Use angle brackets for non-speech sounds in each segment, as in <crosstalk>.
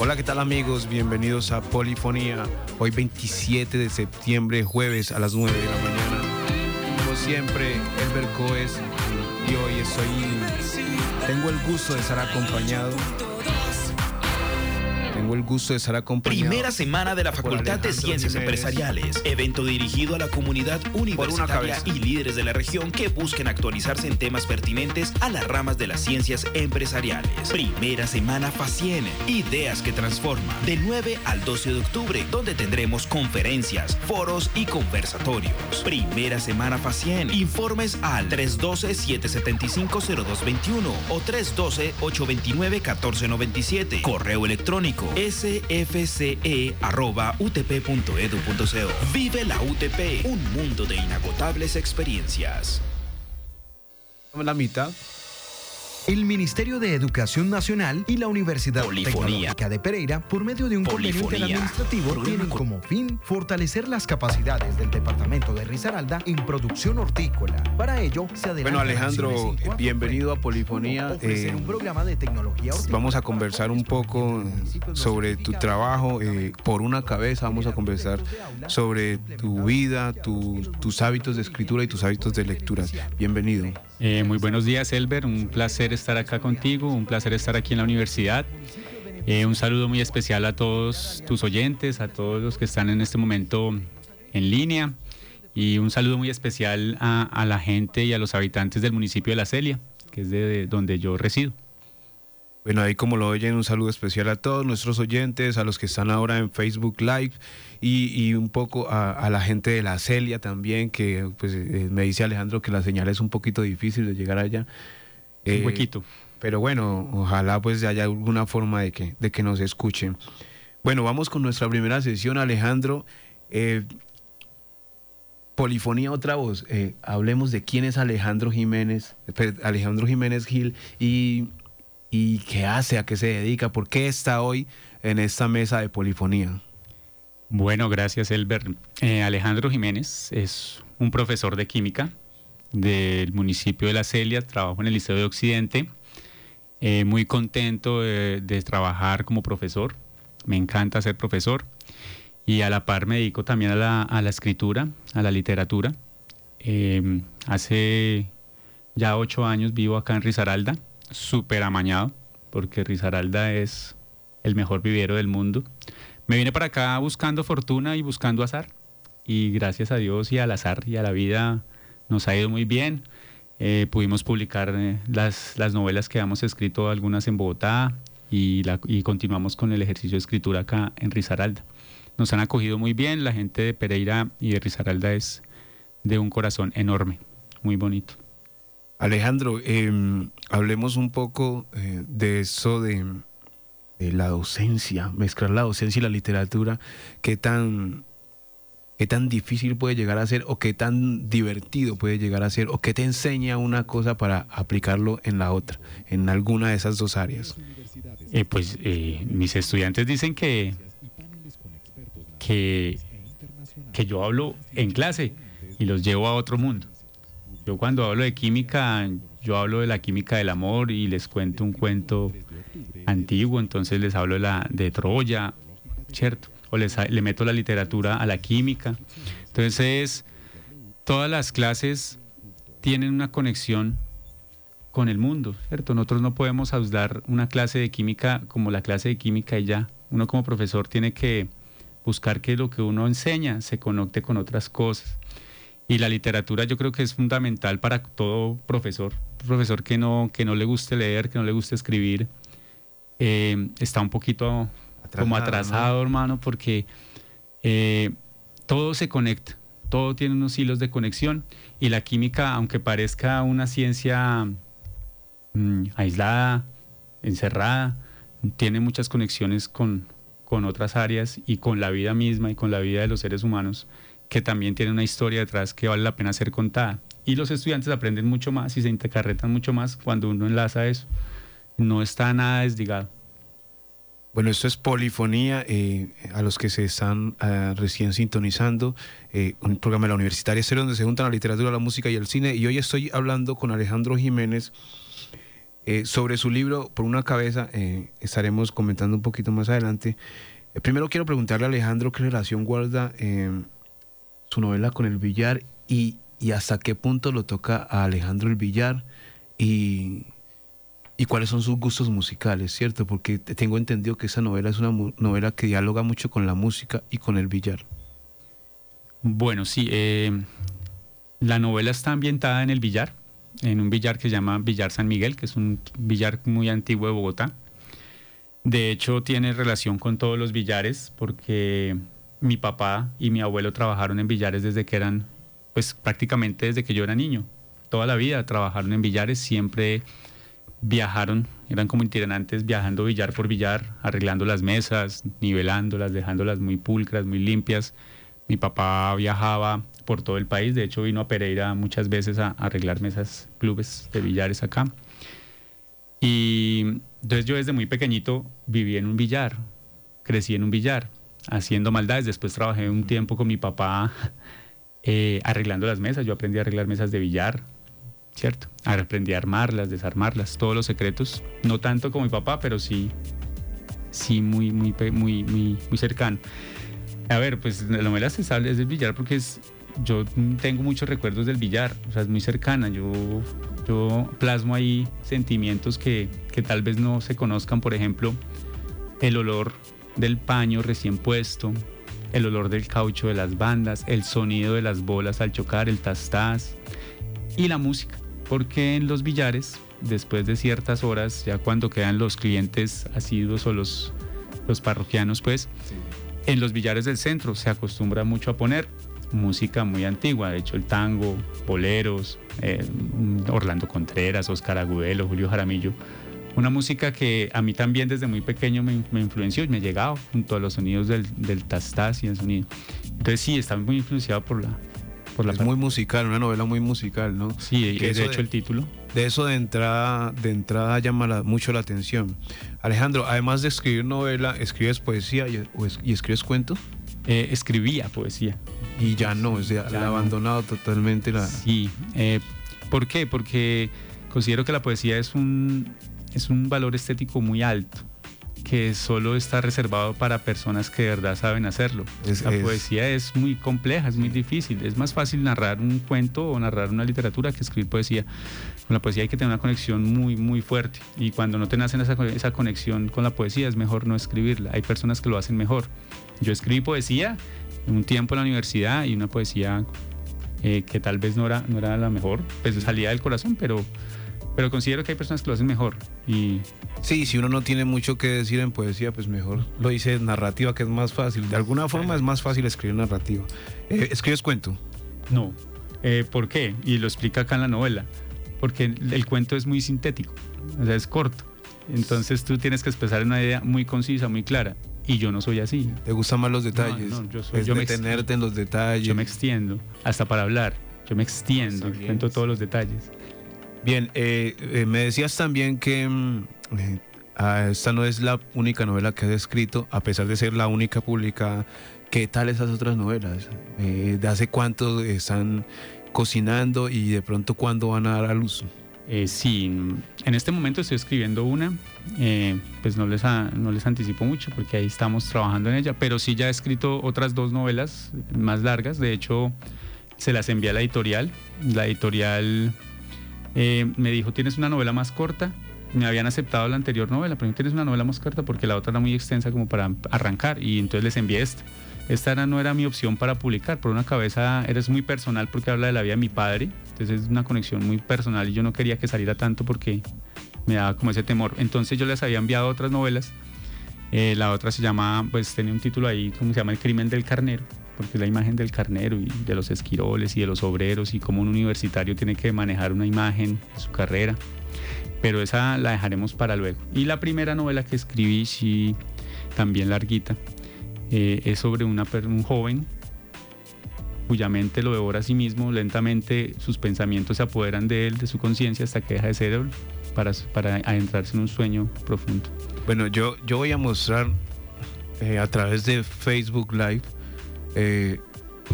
Hola, ¿qué tal amigos? Bienvenidos a Polifonía. Hoy 27 de septiembre, jueves a las 9 de la mañana. Como siempre, Elber Coes y hoy estoy... Tengo el gusto de estar acompañado tengo el gusto de estar acompañado. Primera semana de la Facultad de Ciencias Empresariales. Evento dirigido a la comunidad universitaria y líderes de la región que busquen actualizarse en temas pertinentes a las ramas de las ciencias empresariales. Primera semana FACIEN. Ideas que transforman. De 9 al 12 de octubre, donde tendremos conferencias, foros y conversatorios. Primera semana FACIEN. Informes al 312-775-0221 o 312-829-1497. Correo electrónico sfce.utp.edu.co. Vive la UTP, un mundo de inagotables experiencias. La mitad el Ministerio de Educación Nacional y la Universidad Tecnológica de Pereira, por medio de un convenio interadministrativo, tienen como fin fortalecer las capacidades del departamento de Risaralda en producción hortícola. Para ello, se adelanta Bueno, Alejandro, bienvenido a Polifonía. Eh, un programa de tecnología Vamos a conversar un poco sobre tu trabajo. Eh, por una cabeza, vamos a conversar sobre tu vida, tus hábitos de escritura y tus hábitos de lectura. Bienvenido. Eh, muy buenos días, Elber. Un placer estar acá contigo, un placer estar aquí en la universidad. Eh, un saludo muy especial a todos tus oyentes, a todos los que están en este momento en línea y un saludo muy especial a, la gente y a los habitantes del municipio de La Celia, que es de donde yo resido. Bueno, ahí como lo oyen, un saludo especial a todos nuestros oyentes, a los que están ahora en Facebook Live y, un poco a, la gente de la Celia también, que pues eh, me dice Alejandro que la señal es un poquito difícil de llegar allá. un eh, huequito. Pero bueno, ojalá pues haya alguna forma de que, de que nos escuchen. Bueno, vamos con nuestra primera sesión, Alejandro. Eh, polifonía otra voz. hablemos de quién es Alejandro Jiménez, Alejandro Jiménez Gil y y qué hace, a qué se dedica, por qué está hoy en esta mesa de polifonía. Bueno, gracias Elber. Eh, Alejandro Jiménez es un profesor de química del municipio de La Celia, trabajo en el Liceo de Occidente, eh, muy contento de, trabajar como profesor, me encanta ser profesor. Y a la par me dedico también a la, escritura, a la literatura. Eh, hace ya ocho años vivo acá en Risaralda, súper amañado, porque Risaralda es el mejor vivero del mundo. Me vine para acá buscando fortuna y buscando azar. Y gracias a Dios y al azar y a la vida nos ha ido muy bien. Eh, pudimos publicar eh, las, las, novelas que hemos escrito, algunas en Bogotá, y, la, y continuamos con el ejercicio de escritura acá en Risaralda. Nos han acogido muy bien, la gente de Pereira y de Risaralda es de un corazón enorme, muy bonito. Alejandro, em, hablemos un poco eh, de eso de, la docencia, mezclar la docencia y la literatura, qué tan, qué tan difícil puede llegar a ser o qué tan divertido puede llegar a ser o qué te enseña una cosa para aplicarlo en la otra, en alguna de esas dos áreas. Eh, pues eh, mis estudiantes dicen que, que, que yo hablo en clase y los llevo a otro mundo. Yo cuando hablo de química, yo hablo de la química del amor y les cuento un cuento antiguo, entonces les hablo de, la, de Troya, ¿cierto? O les, le meto la literatura a la química. Entonces, todas las clases tienen una conexión con el mundo, ¿cierto? Nosotros no podemos dar una clase de química como la clase de química y ya. Uno como profesor tiene que buscar que lo que uno enseña se conecte con otras cosas. Y la literatura yo creo que es fundamental para todo profesor. profesor que no, que no le guste leer, que no le guste escribir, eh, está un poquito como atrasado, hermano, porque eh, todo se conecta, todo tiene unos hilos de conexión y la química, aunque parezca una ciencia mm, aislada, encerrada, tiene muchas conexiones con, con otras áreas y con la vida misma y con la vida de los seres humanos que también tiene una historia detrás que vale la pena ser contada. Y los estudiantes aprenden mucho más y se intercarretan mucho más cuando uno enlaza eso. No está nada desligado. Bueno, esto es Polifonía, eh, a los que se están eh, recién sintonizando, eh, un programa de la Universitaria Cero donde se juntan la literatura, la música y el cine. Y hoy estoy hablando con Alejandro Jiménez, Eh, sobre su libro, por una cabeza, estaremos comentando un poquito más adelante. Primero quiero preguntarle a Alejandro qué relación guarda su novela con el billar y, y, hasta qué punto lo toca a Alejandro el billar y, y cuáles son sus gustos musicales, ¿cierto? Porque tengo entendido que esa novela es una novela que dialoga mucho con la música y con el billar. Bueno, sí, la novela está ambientada en el billar en un billar que se llama Billar San Miguel, que es un billar muy antiguo de Bogotá. De hecho, tiene relación con todos los billares porque mi papá y mi abuelo trabajaron en billares desde que eran, pues prácticamente desde que yo era niño. Toda la vida trabajaron en billares, siempre viajaron, eran como itinerantes viajando billar por billar, arreglando las mesas, nivelándolas, dejándolas muy pulcras, muy limpias. Mi papá viajaba por todo el país. De hecho, vino a Pereira muchas veces a, arreglar mesas, clubes de billares acá. Y entonces yo desde muy pequeñito viví en un billar, crecí en un billar, haciendo maldades. Después trabajé un tiempo con mi papá eh, arreglando las mesas. Yo aprendí a arreglar mesas de billar, ¿cierto? Aprendí a armarlas, desarmarlas, todos los secretos. No tanto como mi papá, pero sí, sí muy, muy, muy, muy, muy cercano. A ver, pues la novela se sale es del billar porque es yo tengo muchos recuerdos del billar, o sea, es muy cercana. Yo, yo plasmo ahí sentimientos que, que tal vez no se conozcan, por ejemplo, el olor del paño recién puesto, el olor del caucho de las bandas, el sonido de las bolas al chocar, el tastás y la música. Porque en los billares, después de ciertas horas, ya cuando quedan los clientes asiduos o los, los parroquianos, pues, en los billares del centro se acostumbra mucho a poner música muy antigua, de hecho el tango, boleros, eh, Orlando Contreras, Oscar Agudelo, Julio Jaramillo. Una música que a mí también desde muy pequeño me, influenció y me llegado junto a los sonidos del, del y el sonido. Entonces sí, está muy influenciado por la... Por la es muy musical, una novela muy musical, ¿no? Sí, de hecho el título. De eso de entrada, de entrada llama mucho la atención. Alejandro, además de escribir novela, ¿escribes poesía y, y escribes cuentos? Eh, escribía poesía. Y ya no, o sea, ha abandonado totalmente la... Sí, eh, ¿por qué? Porque considero que la poesía es un, es un valor estético muy alto que solo está reservado para personas que de verdad saben hacerlo. la poesía es muy compleja, es muy difícil. Es más fácil narrar un cuento o narrar una literatura que escribir poesía. Con la poesía hay que tener una conexión muy, muy fuerte. Y cuando no te nacen esa, esa conexión con la poesía, es mejor no escribirla. Hay personas que lo hacen mejor. Yo escribí poesía un tiempo en la universidad y una poesía eh, que tal vez no era, no era la mejor, pues salía del corazón, pero, pero considero que hay personas que lo hacen mejor. Y... Sí, si uno no tiene mucho que decir en poesía, pues mejor lo dice narrativa, que es más fácil. De alguna forma es más fácil escribir narrativa. Eh, ¿Escribes cuento? No. Eh, ¿Por qué? Y lo explica acá en la novela. Porque el cuento es muy sintético, o sea, es corto. Entonces tú tienes que expresar una idea muy concisa, muy clara y yo no soy así. ¿Te gustan más los detalles? No, yo soy, yo detenerte en los detalles. Yo me extiendo, hasta para hablar. Yo me extiendo, cuento todos los detalles. Bien, eh, eh, me decías también que mm, eh, ah, esta no es la única novela que has escrito, a pesar de ser la única publicada. ¿Qué tal esas otras novelas? ¿De hace cuánto están cocinando y de pronto cuándo van a dar a luz? Eh, sí, en este momento estoy escribiendo una, eh, pues no les, no les anticipo mucho porque ahí estamos trabajando en ella, pero sí ya he escrito otras dos novelas más largas, de hecho se las envié a la editorial, la editorial eh, me dijo, tienes una novela más corta, me habían aceptado la anterior novela, pero tienes una novela más corta porque la otra era muy extensa como para arrancar y entonces les envié esta. Esta no era mi opción para publicar, por una cabeza eres muy personal porque habla de la vida de mi padre, entonces es una conexión muy personal y yo no quería que saliera tanto porque me daba como ese temor. Entonces yo les había enviado otras novelas, eh, la otra se llama, pues tenía un título ahí, como se llama El crimen del carnero, porque la imagen del carnero y de los esquiroles y de los obreros y cómo un universitario tiene que manejar una imagen de su carrera. Pero esa la dejaremos para luego. Y la primera novela que escribí, sí, también larguita, eh, es sobre una, un joven cuya mente lo devora a sí mismo, lentamente sus pensamientos se apoderan de él, de su conciencia, hasta que deja de ser para, para adentrarse en un sueño profundo. Bueno, yo, yo voy a mostrar eh, a través de Facebook Live eh,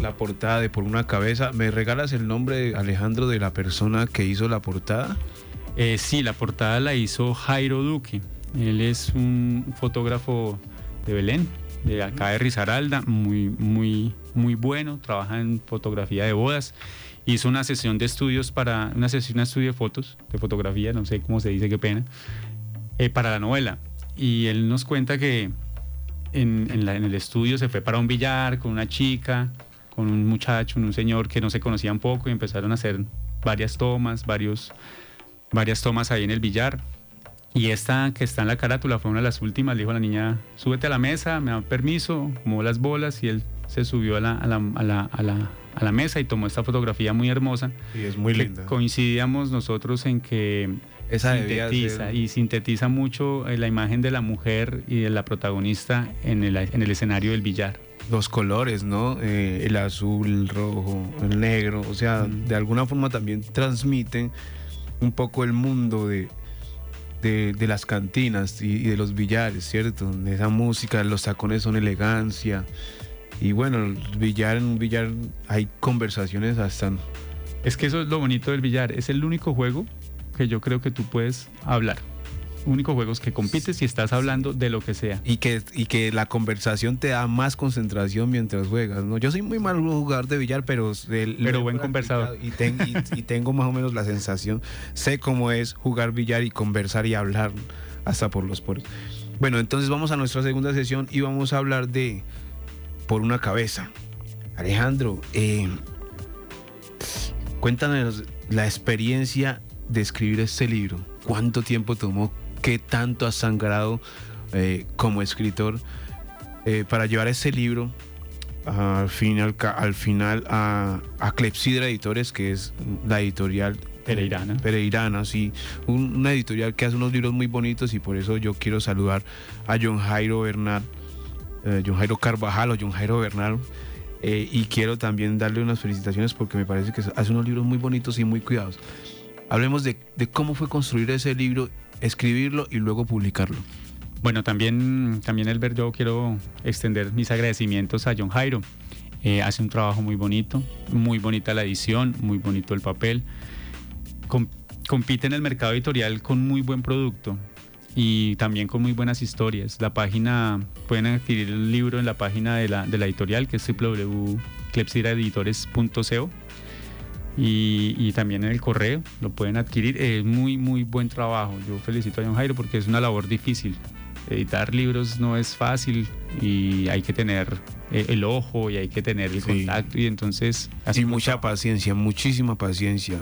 la portada de Por una cabeza. ¿Me regalas el nombre, Alejandro, de la persona que hizo la portada? Eh, sí, la portada la hizo Jairo Duque. Él es un fotógrafo de Belén, de acá de Risaralda, muy, muy, muy bueno, trabaja en fotografía de bodas. Hizo una sesión de estudios para, una sesión de estudio de fotos, de fotografía, no sé cómo se dice, qué pena, eh, para la novela. Y él nos cuenta que en, en, el estudio se fue para un billar con una chica, con un muchacho, un señor que no se conocían poco y empezaron a hacer varias tomas, varios, varias tomas ahí en el billar. Y esta que está en la carátula fue una de las últimas. Le dijo a la niña, súbete a la mesa, me da permiso, movió las bolas y él se subió a la, a la, a la, a la, a la mesa y tomó esta fotografía muy hermosa. Y es muy linda. Coincidíamos nosotros en que esa sintetiza y sintetiza mucho eh, la imagen de la mujer y de la protagonista en el, en el escenario del billar. Los colores, ¿no? Eh, el azul, el rojo, el negro, o sea, de alguna forma también transmiten un poco el mundo de, de, las cantinas y, de los billares, ¿cierto? De esa música, los tacones son elegancia. Y bueno, el billar, en un billar hay conversaciones hasta... Es que eso es lo bonito del billar, es el único juego que yo creo que tú puedes hablar. Únicos juegos que compites y estás hablando de lo que sea. Y que, y que la conversación te da más concentración mientras juegas. ¿no? Yo soy muy mal jugador de billar, pero... pero buen conversador. Y, y, tengo más o menos la sensación. Sé cómo es jugar billar y conversar y hablar hasta por los poros. Bueno, entonces vamos a nuestra segunda sesión y vamos a hablar de Por una cabeza. Alejandro, eh, cuéntanos la experiencia de escribir este libro? ¿Cuánto tiempo tomó? ¿Qué tanto has sangrado eh, como escritor eh, para llevar ese libro al final, al final a, a Clepsidra Editores, que es la editorial Pereirana. Pereirana, sí. una editorial que hace unos libros muy bonitos y por eso yo quiero saludar a John Jairo Bernal, eh, John Jairo Carvajal o John Jairo Bernal. y quiero también darle unas felicitaciones porque me parece que hace unos libros muy bonitos y muy cuidados. Hablemos de, cómo fue construir ese libro, escribirlo y luego publicarlo. Bueno, también, también Elber, yo quiero extender mis agradecimientos a John Jairo. Eh, hace un trabajo muy bonito, muy bonita la edición, muy bonito el papel. compite en el mercado editorial con muy buen producto y también con muy buenas historias. La página, pueden adquirir el libro en la página de la, de la editorial que es www.clepsiraeditores.co y, también en el correo lo pueden adquirir. Es muy, muy buen trabajo. Yo felicito a John Jairo porque es una labor difícil. Editar libros no es fácil y hay que tener eh, el ojo y hay que tener el contacto y entonces... Y mucha paciencia, muchísima paciencia.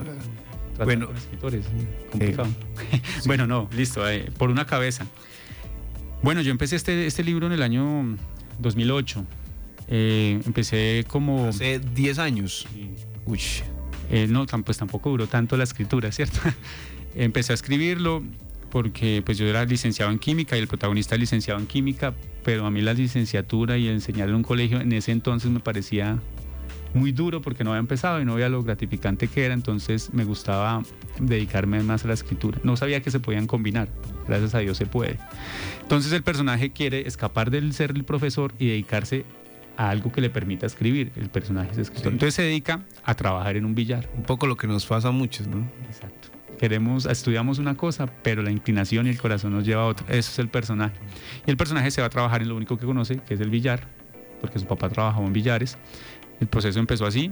bueno, escritores, complicado. Eh, <laughs> bueno, no, listo, eh, por una cabeza. Bueno, yo empecé este, este libro en el año 2008. empecé como... Hace 10 años. Uy. Eh, no, pues tampoco duró tanto la escritura, <laughs> ¿cierto? Empecé a escribirlo porque pues yo era licenciado en química y el protagonista es licenciado en química, pero a mí la licenciatura y enseñar en un colegio en ese entonces me parecía muy duro porque no había empezado y no veía lo gratificante que era, entonces me gustaba dedicarme más a la escritura. No sabía que se podían combinar, gracias a Dios se puede. Entonces el personaje quiere escapar del ser el profesor y dedicarse algo que le permita escribir. El personaje es escritor. Entonces se dedica a trabajar en un billar. Un poco lo que nos pasa a muchos, ¿no? Exacto. Queremos, estudiamos una cosa, pero la inclinación y el corazón nos lleva a otra. Eso es el personaje. Y el personaje se va a trabajar en lo único que conoce, que es el billar, porque su papá trabajaba en billares. El proceso empezó así.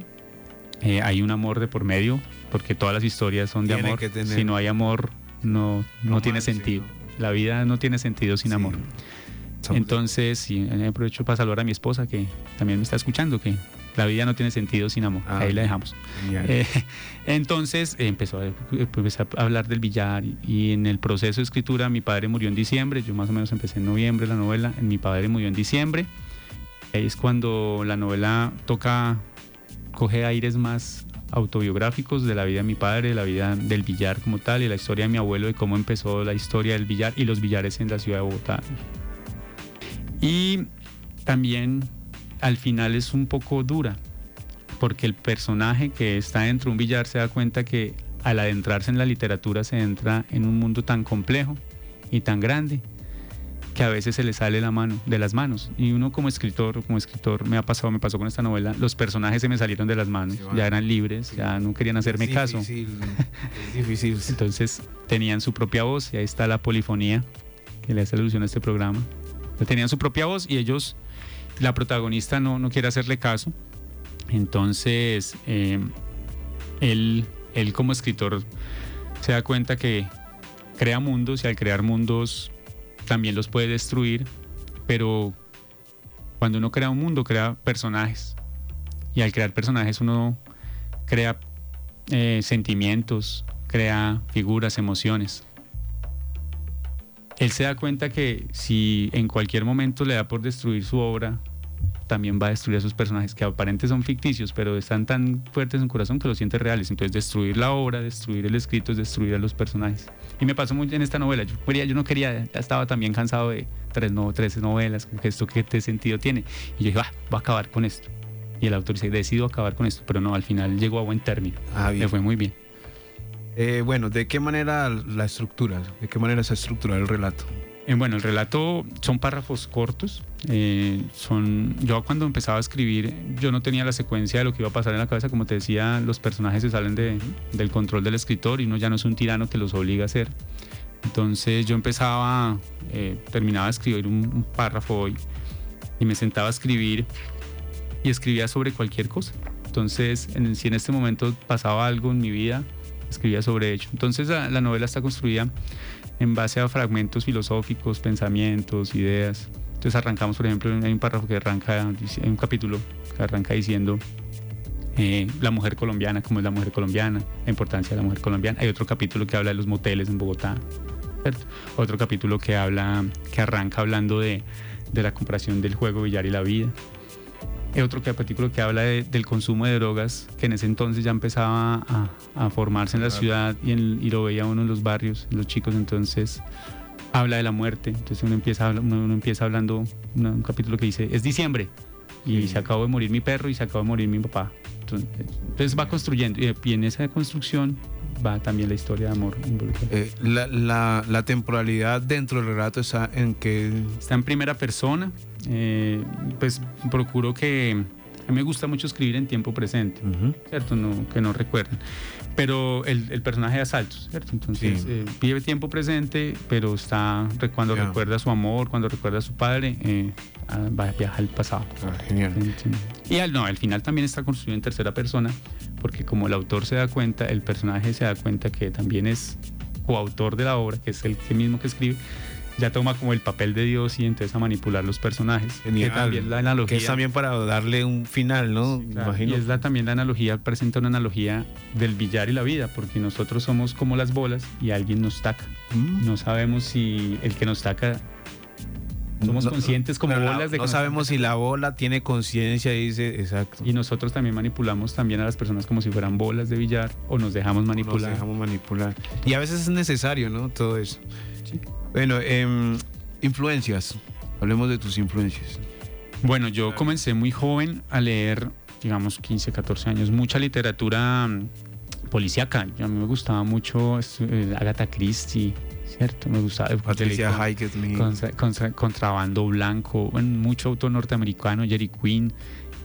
Eh, hay un amor de por medio, porque todas las historias son de amor. Si no hay amor, no, no, tiene sentido. La vida no tiene sentido sin amor. Entonces, sí, aprovecho para saludar a mi esposa que también me está escuchando, que la vida no tiene sentido sin amor. Ah, Ahí la dejamos. Eh, <laughs> entonces empezó a, hablar del billar y, en el proceso de escritura mi padre murió en diciembre, yo más o menos empecé en noviembre la novela, mi padre murió en diciembre. Ahí es cuando la novela toca, coge aires más autobiográficos de la vida de mi padre, de la vida del billar como tal y la historia de mi abuelo de cómo empezó la historia del billar y los billares en la ciudad de Bogotá y también al final es un poco dura, porque el personaje que está dentro de un billar se da cuenta que al adentrarse en la literatura se entra en un mundo tan complejo y tan grande que a veces se le sale la mano, de las manos. Y uno como escritor, como escritor, me ha pasado, me pasó con esta novela, los personajes se me salieron de las manos, ya eran libres, ya no querían hacerme es caso. Difícil, <laughs> es difícil. Entonces tenían su propia voz y ahí está la polifonía que le hace alusión a este programa. Tenían su propia voz y ellos, la protagonista no, no quiere hacerle caso. Entonces, eh, él, él como escritor se da cuenta que crea mundos y al crear mundos también los puede destruir, pero cuando uno crea un mundo, crea personajes. Y al crear personajes uno crea eh, sentimientos, crea figuras, emociones. Él se da cuenta que si en cualquier momento le da por destruir su obra, también va a destruir a sus personajes que aparentemente son ficticios, pero están tan fuertes en su corazón que los siente reales. Entonces destruir la obra, destruir el escrito es destruir a los personajes. Y me pasó muy en esta novela. Yo, quería, yo no quería, ya estaba también cansado de tres, no, tres novelas, como que esto qué sentido tiene. Y yo dije, va, voy a acabar con esto. Y el autor dice, decido acabar con esto, pero no, al final llegó a buen término. Ah, Me fue muy bien. Eh, bueno, ¿de qué manera la estructura? ¿De qué manera se estructura el relato? Eh, bueno, el relato son párrafos cortos. Eh, son, yo cuando empezaba a escribir, yo no tenía la secuencia de lo que iba a pasar en la cabeza. Como te decía, los personajes se salen de, del control del escritor y uno ya no es un tirano que los obliga a hacer. Entonces yo empezaba, eh, terminaba de escribir un, párrafo y, y, me sentaba a escribir y escribía sobre cualquier cosa. Entonces, en, si en este momento pasaba algo en mi vida, escribía sobre ello. Entonces la novela está construida en base a fragmentos filosóficos, pensamientos, ideas. Entonces arrancamos, por ejemplo, hay un párrafo que arranca, hay un capítulo que arranca diciendo eh, la mujer colombiana, cómo es la mujer colombiana, la importancia de la mujer colombiana. Hay otro capítulo que habla de los moteles en Bogotá. Otro capítulo que habla, que arranca hablando de, de la comparación del juego billar y la vida otro capítulo que habla del consumo de drogas, que en ese entonces ya empezaba a, formarse en la ciudad y, y, lo veía uno en los barrios, los chicos, entonces habla de la muerte, entonces uno empieza, uno, empieza hablando un capítulo que dice, es diciembre, y se acabó de morir mi perro y se acabó de morir mi papá. Entonces, va construyendo, y en esa construcción va también la historia de amor eh, la, la, temporalidad dentro del relato está en que... Está en primera persona, eh, pues procuro que a mí me gusta mucho escribir en tiempo presente, ¿cierto? No, que no recuerden. Pero el, el personaje de asaltos, ¿cierto? Entonces eh, vive tiempo presente, pero está cuando recuerda a su amor, cuando recuerda a su padre, eh, va a viajar al pasado. Ah, genial. Y al, no, al final también está construido en tercera persona, porque como el autor se da cuenta, el personaje se da cuenta que también es coautor de la obra, que es el mismo que escribe ya toma como el papel de Dios y entonces a manipular los personajes. Que también la analogía. Que es también para darle un final, ¿no? Imagino. Y es la, también la analogía, presenta una analogía del billar y la vida, porque nosotros somos como las bolas y alguien nos taca. Mm. No sabemos si el que nos taca somos conscientes como bolas de no sabemos si la bola tiene conciencia y dice exacto y nosotros también manipulamos también a las personas como si fueran bolas de billar o nos dejamos manipular nos dejamos manipular y a veces es necesario no todo eso. Bueno, em, influencias. Hablemos de tus influencias. Bueno, yo comencé muy joven a leer, digamos, 15, 14 años, mucha literatura mm, policíaca. A mí me gustaba mucho eh, Agatha Christie, ¿cierto? Me gustaba. Patricia contra, Contrabando Blanco, bueno, mucho autor norteamericano, Jerry Quinn,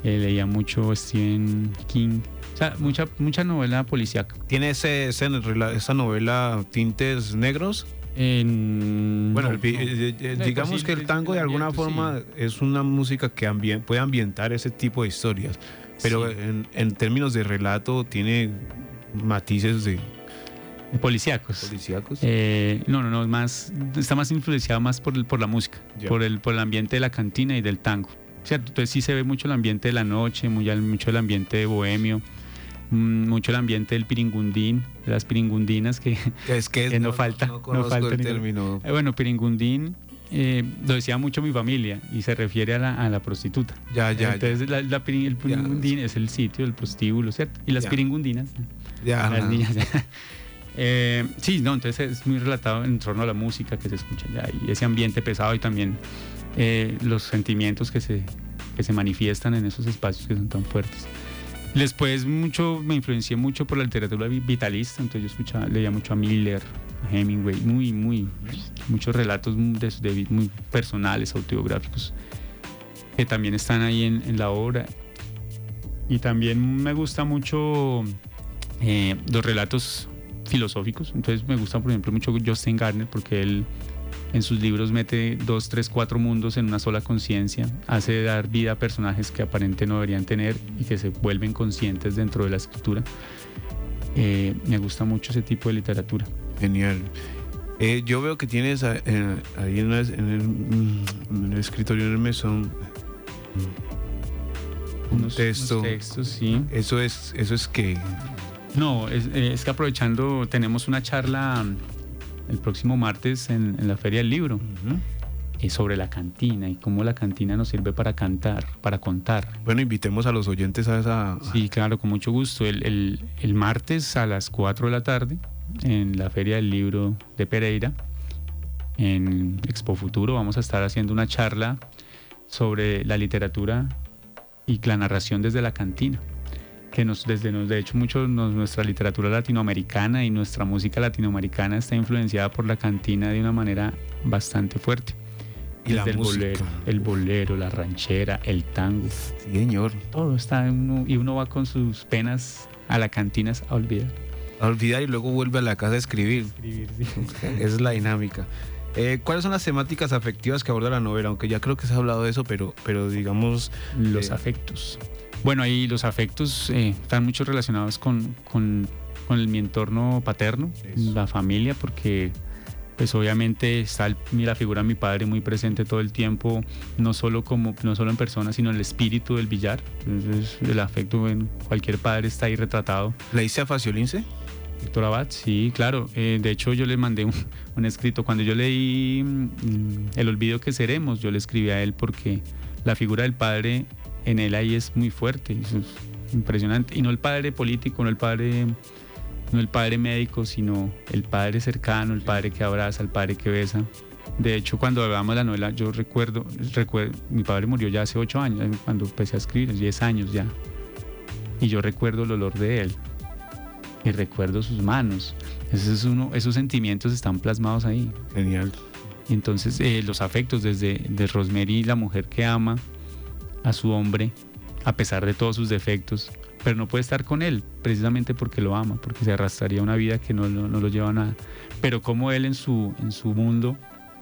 eh, leía mucho Stephen King. O sea, mucha, mucha novela policíaca. ¿Tiene ese, esa novela tintes negros? Bueno, eh, eh, eh, digamos que el tango de alguna forma es una música que puede ambientar ese tipo de historias, pero en, términos de relato tiene matices de... Policíacos. Policíacos. no, no, no, más, está más influenciado más por, por la música, por, el, por el ambiente de la cantina y del tango. ¿cierto? Entonces sí se ve mucho el ambiente de la noche, muy, mucho el ambiente de bohemio. Mm, mucho el ambiente del piringundín, de las piringundinas que, es que, <laughs> no, falta. No, falta el término. Eh, bueno, piringundín eh, lo decía mucho mi familia y se refiere a la, prostituta. Ya, ya. Entonces el piringundín es el sitio, el prostíbulo, ¿cierto? Y las piringundinas, ya, las niñas. <laughs> Eh, sí, no, entonces es muy relatado en torno a la música que se escucha ya y ese ambiente pesado y también los sentimientos que se, que se manifiestan en esos espacios que son tan fuertes. Después mucho, me influencié mucho por la literatura vitalista, entonces yo escuchaba, leía mucho a Miller, a Hemingway, muy, muy, muchos relatos de, muy personales, autobiográficos, que también están ahí en, la obra. Y también me gusta mucho eh, los relatos filosóficos, entonces me gusta por ejemplo mucho Justin Gardner porque él en sus libros mete dos, tres, cuatro mundos en una sola conciencia, hace dar vida a personajes que aparentemente no deberían tener y que se vuelven conscientes dentro de la escritura. Eh, me gusta mucho ese tipo de literatura. Genial. Eh, yo veo que tienes eh, ahí en, el, escritorio en el mesón un texto. textos, sí. Eso es, eso es que. No, es, que aprovechando, tenemos una charla el próximo martes en, la Feria del Libro. es sobre la cantina y cómo la cantina nos sirve para cantar, para contar. Bueno, invitemos a los oyentes a esa... Sí, claro, con mucho gusto. El, el, martes a las 4 de la tarde en la Feria del Libro de Pereira, en Expo Futuro, vamos a estar haciendo una charla sobre la literatura y la narración desde la cantina que nos, desde nos, de hecho, mucho nuestra literatura latinoamericana y nuestra música latinoamericana está influenciada por la cantina de una manera bastante fuerte. Y la el bolero, el bolero, la ranchera, el tango. señor. Todo está uno, y uno va con sus penas a la cantina a olvidar. A olvidar y luego vuelve a la casa a escribir. escribir Esa es la dinámica. Eh, ¿Cuáles son las temáticas afectivas que aborda la novela? Aunque ya creo que se ha hablado de eso, pero, pero digamos... Los eh, afectos. Bueno, ahí los afectos eh, están mucho relacionados con, con, el, mi entorno paterno, la familia, porque pues obviamente está la figura de mi padre muy presente todo el tiempo, no solo, como, no solo en persona, sino en el espíritu del billar. Entonces el afecto en cualquier padre está ahí retratado. ¿Le a Faciolince? Víctor Abad, sí, claro. Eh, de hecho, yo le mandé <laughs> un, escrito. Cuando yo leí mm, El olvido que seremos, yo le escribí a él porque la figura del padre en él ahí es muy fuerte, es impresionante. Y no el padre político, no el padre, no el padre médico, sino el padre cercano, el padre que abraza, el padre que besa. De hecho, cuando hablábamos la novela, yo recuerdo, recuerdo, mi padre murió ya hace ocho años, cuando empecé a escribir, diez años ya. Y yo recuerdo el olor de él. Y recuerdo sus manos. Ese es uno, esos sentimientos están plasmados ahí. Genial. Y entonces eh, los afectos desde de Rosemary, la mujer que ama, a su hombre a pesar de todos sus defectos, pero no puede estar con él precisamente porque lo ama, porque se arrastraría una vida que no, no, lo lleva a nada. Pero como él en su, en su mundo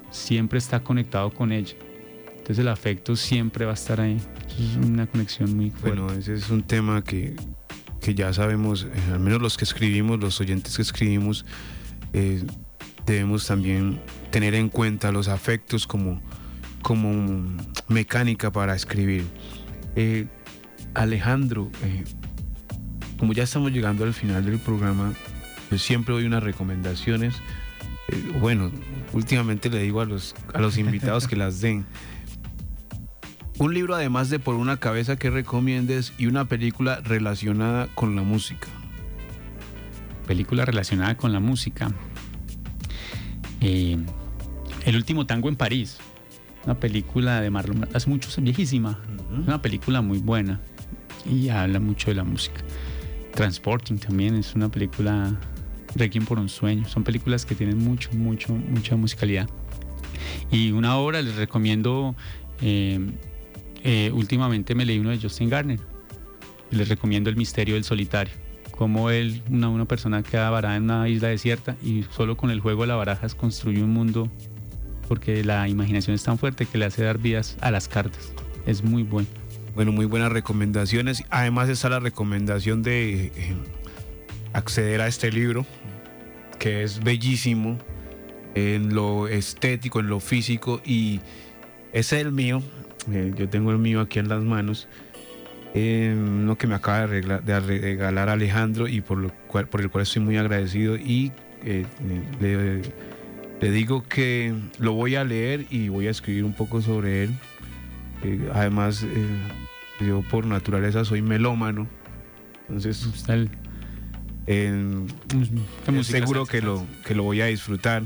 siempre está conectado con ella. Entonces el afecto siempre va a estar ahí. es una conexión muy fuerte. Bueno, ese es un tema que, que ya sabemos, eh, al menos los que escribimos, los oyentes que escribimos, eh, debemos también tener en cuenta los afectos como como mecánica para escribir. Eh, Alejandro, eh, como ya estamos llegando al final del programa, yo siempre doy unas recomendaciones. Eh, bueno, últimamente le digo a los, a los invitados que las den. Un libro además de Por una cabeza que recomiendes y una película relacionada con la música. Película relacionada con la música. el último tango en París una película de Marlon, hace mucho, es viejísima, una película muy buena y habla mucho de la música. Transporting también es una película, Requiem por un sueño, son películas que tienen mucho, mucho, mucha musicalidad. Y una obra les recomiendo, eh, eh, últimamente me leí uno de Justin Garner, les recomiendo El misterio del solitario. Como él, una, una persona queda varada en una isla desierta y solo con el juego de la barajas construye un mundo porque la imaginación es tan fuerte que le hace dar vidas a las cartas. Es muy bueno. Bueno, muy buenas recomendaciones. Además está la recomendación de eh, acceder a este libro, que es bellísimo en lo estético, en lo físico, y es el mío. Eh, yo tengo el mío aquí en las manos. Eh, uno que me acaba de, regalar Alejandro y por, lo el cual estoy muy agradecido y le le digo que lo voy a leer y voy a escribir un poco sobre él. Eh, además, eh, yo por naturaleza soy melómano. Entonces, seguro que lo, que lo voy a disfrutar.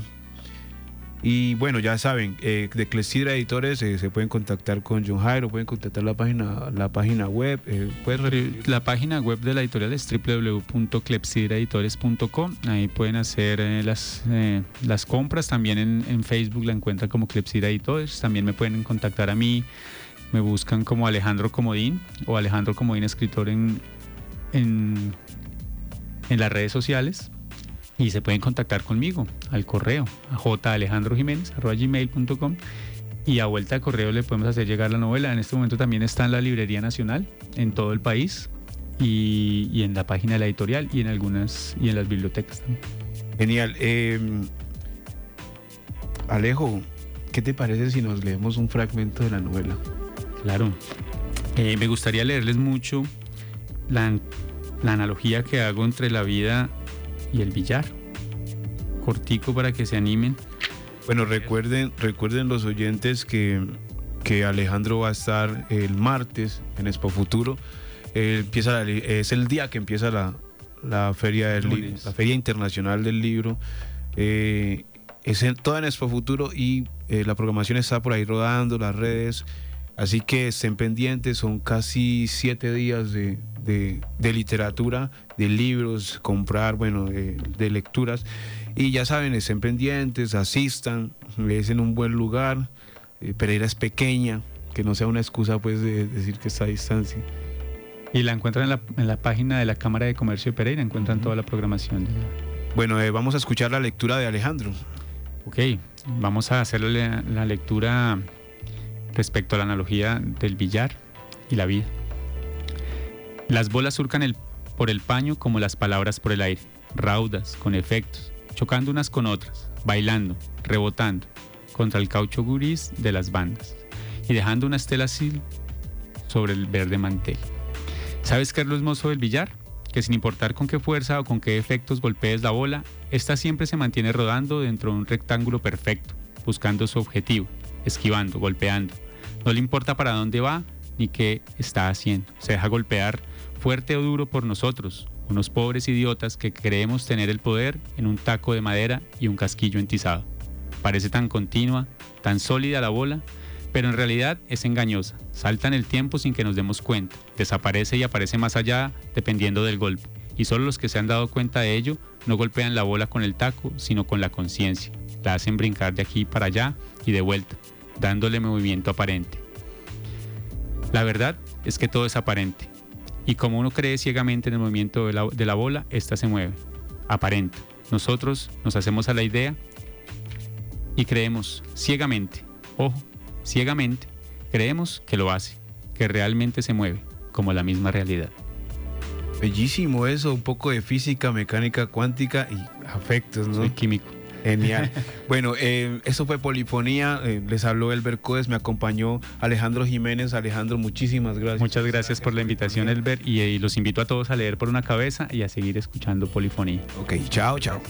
Y bueno, ya saben, eh, de Clepsidra Editores eh, se pueden contactar con John Jairo, pueden contactar la página, la página web. Eh, la página web de la editorial es www.clepsidraeditores.com. Ahí pueden hacer eh, las, las compras. También en, Facebook la encuentran como Clepsidra Editores. También me pueden contactar a mí. Me buscan como Alejandro Comodín o Alejandro Comodín escritor en, en, en las redes sociales y se pueden contactar conmigo al correo a jalejandrojiménez.com y a vuelta de correo le podemos hacer llegar la novela. En este momento también está en la Librería Nacional en todo el país y, en la página de la editorial y en algunas y en las bibliotecas también. Genial. Em, Alejo, ¿qué te parece si nos leemos un fragmento de la novela? Claro. Eh, me gustaría leerles mucho la, la analogía que hago entre la vida y el billar. Cortico para que se animen. Bueno, recuerden, recuerden los oyentes que, que Alejandro va a estar el martes en Expo Futuro. empieza es el día que empieza la, la feria del libro, la feria internacional del libro. Eh, es en, toda en Expo Futuro y eh, la programación está por ahí rodando, las redes. Así que estén pendientes, son casi siete días de, de, literatura, de libros, comprar, bueno, de, lecturas. Y ya saben, estén pendientes, asistan, es en un buen lugar. Eh, Pereira es pequeña, que no sea una excusa pues de decir que está a distancia. Y la encuentran en la, en la página de la Cámara de Comercio de Pereira, encuentran toda la programación. Bueno, eh, vamos a escuchar la lectura de Alejandro. Ok, vamos a hacerle la lectura respecto a la analogía del billar y la vida. Las bolas surcan por el paño como las palabras por el aire, raudas, con efectos, chocando unas con otras, bailando, rebotando contra el caucho gris de las bandas y dejando una estela así sobre el verde mantel. ¿Sabes qué es lo del billar? Que sin importar con qué fuerza o con qué efectos golpees la bola, esta siempre se mantiene rodando dentro de un rectángulo perfecto, buscando su objetivo, esquivando, golpeando. No le importa para dónde va ni qué está haciendo. Se deja golpear fuerte o duro por nosotros, unos pobres idiotas que creemos tener el poder en un taco de madera y un casquillo entizado. Parece tan continua, tan sólida la bola, pero en realidad es engañosa. Salta en el tiempo sin que nos demos cuenta, desaparece y aparece más allá dependiendo del golpe. Y solo los que se han dado cuenta de ello no golpean la bola con el taco, sino con la conciencia. La hacen brincar de aquí para allá y de vuelta, dándole movimiento aparente. La verdad es que todo es aparente. Y como uno cree ciegamente en el movimiento de la, bola, ésta se mueve, aparenta. Nosotros nos hacemos a la idea y creemos ciegamente, ojo, ciegamente, creemos que lo hace, que realmente se mueve, como la misma realidad. Bellísimo eso, un poco de física, mecánica cuántica y afectos, ¿no? Soy químico. Genial. <laughs> bueno, eh, eso fue Polifonía. Eh, les habló Elber Codes, me acompañó Alejandro Jiménez. Alejandro, muchísimas gracias. Muchas gracias, por la invitación, Elber. Y, y, los invito a todos a leer por una cabeza y a seguir escuchando Polifonía. Ok, chao, chao.